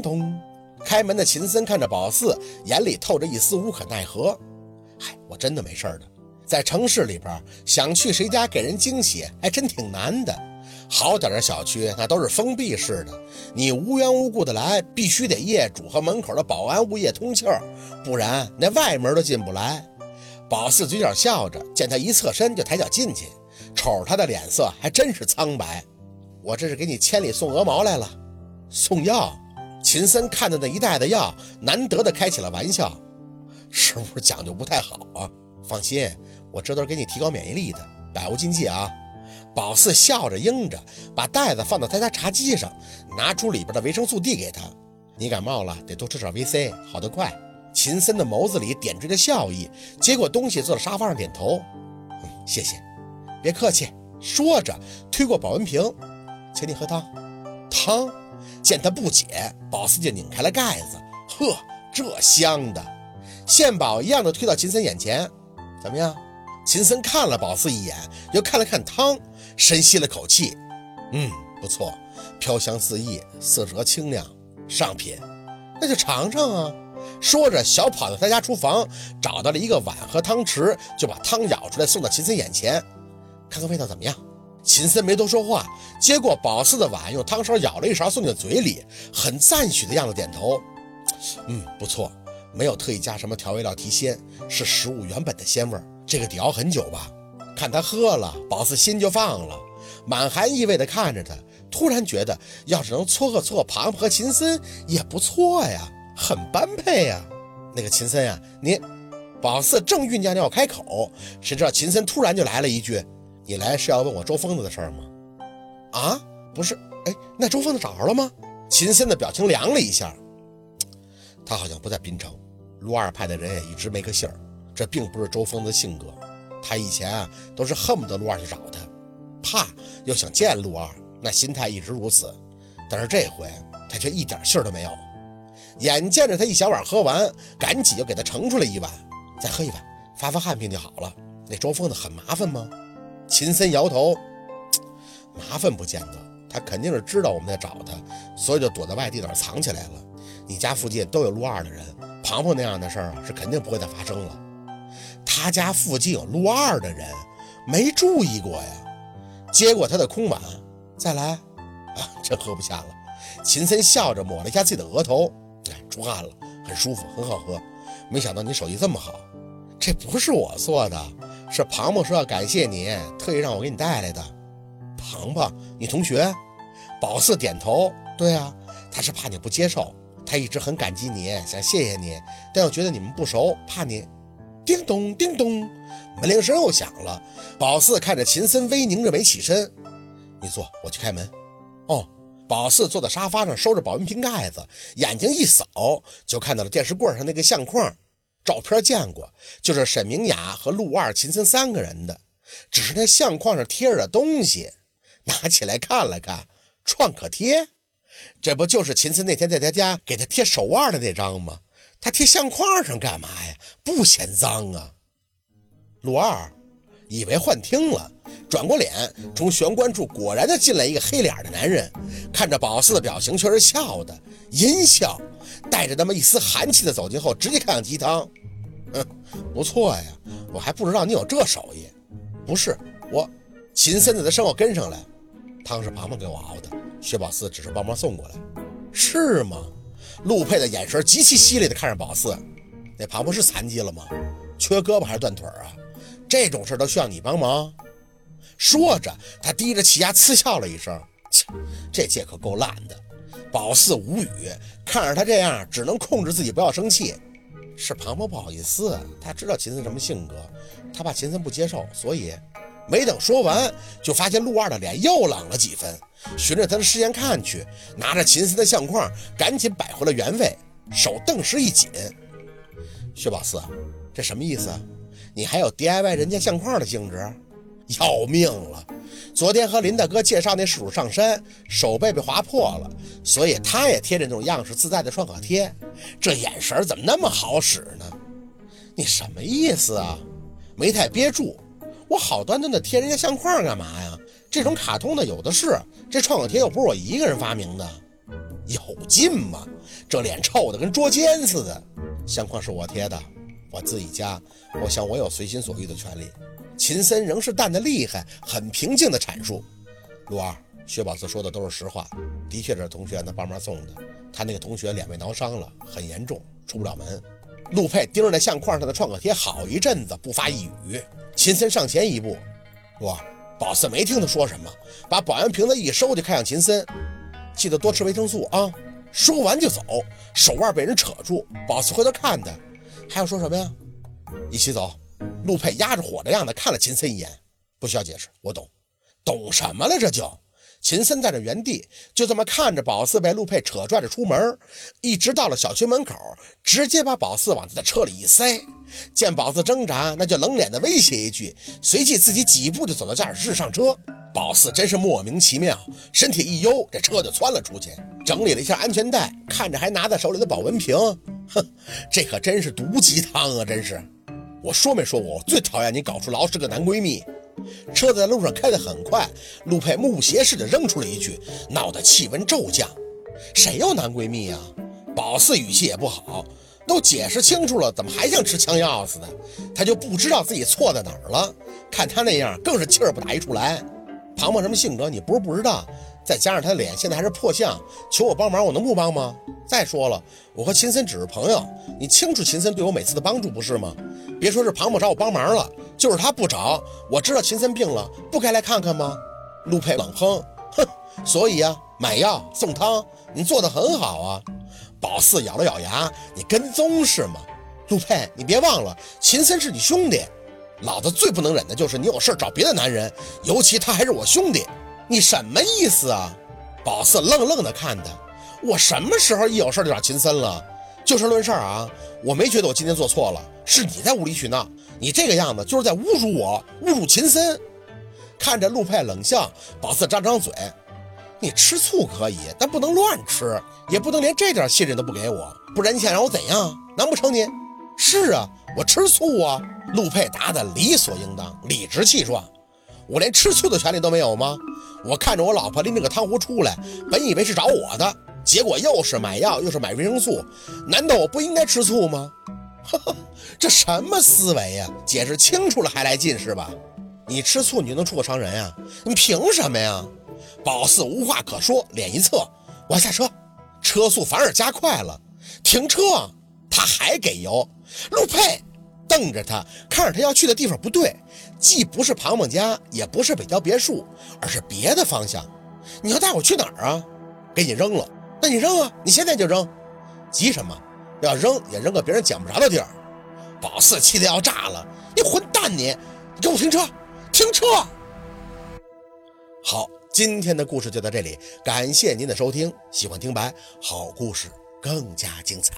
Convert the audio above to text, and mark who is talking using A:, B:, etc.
A: 咚，开门的秦森看着宝四，眼里透着一丝无可奈何。嗨，我真的没事的，在城市里边，想去谁家给人惊喜，还真挺难的。好点的小区那都是封闭式的，你无缘无故的来，必须得业主和门口的保安物业通气儿，不然那外门都进不来。宝四嘴角笑着，见他一侧身就抬脚进去，瞅着他的脸色还真是苍白。我这是给你千里送鹅毛来了，送药。秦森看着那一袋子药，难得的开起了玩笑，是不是讲究不太好啊？放心，我这都是给你提高免疫力的，百无禁忌啊。宝四笑着应着，把袋子放到他家茶几上，拿出里边的维生素递给他。你感冒了，得多吃点 VC，好得快。秦森的眸子里点缀着笑意，接过东西坐在沙发上点头，嗯，谢谢，别客气。说着推过保温瓶，请你喝汤。汤。见他不解，宝四就拧开了盖子，呵，这香的，献宝一样的推到秦森眼前，怎么样？秦森看了宝四一眼，又看了看汤，深吸了口气，嗯，不错，飘香四溢，色泽清亮，上品，那就尝尝啊！说着，小跑到他家厨房，找到了一个碗和汤匙，就把汤舀出来送到秦森眼前，看看味道怎么样。秦森没多说话，接过宝四的碗，用汤勺舀了一勺送进嘴里，很赞许的样子点头，嗯，不错，没有特意加什么调味料提鲜，是食物原本的鲜味儿。这个得熬很久吧？看他喝了，宝四心就放了，满含意味的看着他，突然觉得要是能撮合撮合庞庞和秦森也不错呀，很般配呀。那个秦森呀，你，宝四正酝酿要开口，谁知道秦森突然就来了一句：“你来是要问我周疯子的事儿吗？”啊，不是，哎，那周疯子找着了吗？秦森的表情凉了一下，他好像不在滨城，陆二派的人也一直没个信儿。这并不是周峰的性格，他以前啊都是恨不得陆二去找他，怕又想见陆二，那心态一直如此。但是这回他却一点信儿都没有。眼见着他一小碗喝完，赶紧又给他盛出来一碗，再喝一碗，发发汗病就好了。那周峰子很麻烦吗？秦森摇头，麻烦不见得，他肯定是知道我们在找他，所以就躲在外地哪儿藏起来了。你家附近都有陆二的人，庞庞那样的事儿是肯定不会再发生了。他家附近有陆二的人，没注意过呀。接过他的空碗，再来。啊，真喝不下了。秦森笑着抹了一下自己的额头，哎，出汗了，很舒服，很好喝。没想到你手艺这么好。这不是我做的，是庞庞说要感谢你，特意让我给你带来的。庞庞，你同学？宝四点头，对啊，他是怕你不接受，他一直很感激你，想谢谢你，但又觉得你们不熟，怕你。叮咚叮咚，门铃声又响了。宝四看着秦森，微拧着眉起身：“你坐，我去开门。”哦，宝四坐在沙发上，收着保温瓶盖子，眼睛一扫，就看到了电视柜上那个相框。照片见过，就是沈明雅和陆二、秦森三个人的。只是那相框上贴着的东西，拿起来看了看，创可贴。这不就是秦森那天在他家给他贴手腕的那张吗？他贴相框上干嘛呀？不嫌脏啊！陆二以为幻听了，转过脸，从玄关处果然的进来一个黑脸的男人，看着宝四的表情，却是笑的阴笑，带着那么一丝寒气的走近后，直接看上鸡汤。嗯，不错呀，我还不知道你有这手艺。不是我，秦森在他身后跟上来，汤是庞庞给我熬的，薛宝四只是帮忙送过来。是吗？陆佩的眼神极其犀利地看着宝四，那庞庞是残疾了吗？缺胳膊还是断腿啊？这种事都需要你帮忙？说着，他低着气压嗤笑了一声，切，这届可够烂的。宝四无语，看着他这样，只能控制自己不要生气。是庞博不好意思，他知道秦森什么性格，他怕秦森不接受，所以没等说完，就发现陆二的脸又冷了几分。循着他的视线看去，拿着秦森的相框，赶紧摆回了原位，手顿时一紧。薛宝四，这什么意思？你还有 DIY 人家相框的兴致？要命了！昨天和林大哥介绍那事主上山，手背被划破了，所以他也贴着那种样式自带的创可贴。这眼神怎么那么好使呢？你什么意思啊？没太憋住。我好端端的贴人家相框干嘛呀？这种卡通的有的是，这创可贴又不是我一个人发明的。有劲吗？这脸臭的跟捉奸似的。相框是我贴的，我自己家，我想我有随心所欲的权利。秦森仍是淡的厉害，很平静的阐述。陆二，薛宝四说的都是实话，的确是同学那帮忙送的。他那个同学脸被挠伤了，很严重，出不了门。陆佩盯着那相框上的创可贴好一阵子，不发一语。秦森上前一步，陆二，宝四没听他说什么，把保温瓶子一收，就看向秦森，记得多吃维生素啊。说完就走，手腕被人扯住。宝四回头看他，还要说什么呀？一起走。陆佩压着火的样子看了秦森一眼，不需要解释，我懂。懂什么了？这就。秦森在这原地就这么看着宝四被陆佩扯拽着出门，一直到了小区门口，直接把宝四往他的车里一塞。见宝四挣扎，那就冷脸的威胁一句，随即自己几步就走到驾驶室上车。宝四真是莫名其妙，身体一悠，这车就窜了出去，整理了一下安全带，看着还拿在手里的保温瓶，哼，这可真是毒鸡汤啊！真是，我说没说过，我最讨厌你搞出老是个男闺蜜。车在路上开得很快，陆佩目不斜视地扔出了一句，闹得气温骤降。谁有男闺蜜呀？宝四语气也不好，都解释清楚了，怎么还像吃枪药似的？他就不知道自己错在哪儿了。看他那样，更是气儿不打一处来。庞庞什么性格，你不是不知道。再加上他脸现在还是破相，求我帮忙，我能不帮吗？再说了，我和秦森只是朋友，你清楚秦森对我每次的帮助不是吗？别说是庞某找我帮忙了，就是他不找，我知道秦森病了，不该来看看吗？陆佩冷哼，哼，所以啊，买药送汤，你做的很好啊。宝四咬了咬牙，你跟踪是吗？陆佩，你别忘了，秦森是你兄弟，老子最不能忍的就是你有事找别的男人，尤其他还是我兄弟。你什么意思啊？宝四愣愣的看他，我什么时候一有事就找秦森了？就事论事啊！我没觉得我今天做错了，是你在无理取闹。你这个样子就是在侮辱我，侮辱秦森。看着陆佩冷笑，宝四张张嘴：“你吃醋可以，但不能乱吃，也不能连这点信任都不给我，不然你想让我怎样？难不成你？是啊，我吃醋啊！”陆佩答得理所应当，理直气壮。我连吃醋的权利都没有吗？我看着我老婆拎着个汤壶出来，本以为是找我的，结果又是买药，又是买维生素，难道我不应该吃醋吗？呵呵，这什么思维呀？解释清楚了还来劲是吧？你吃醋你就能出口伤人呀？你凭什么呀？宝四无话可说，脸一侧，我下车，车速反而加快了，停车，他还给油，陆佩。瞪着他，看着他要去的地方不对，既不是庞庞家，也不是北郊别墅，而是别的方向。你要带我去哪儿啊？给你扔了，那你扔啊！你现在就扔，急什么？要扔也扔个别人捡不着的地儿。宝四气得要炸了，你混蛋你！你给我停车！停车！好，今天的故事就到这里，感谢您的收听。喜欢听白，好故事更加精彩。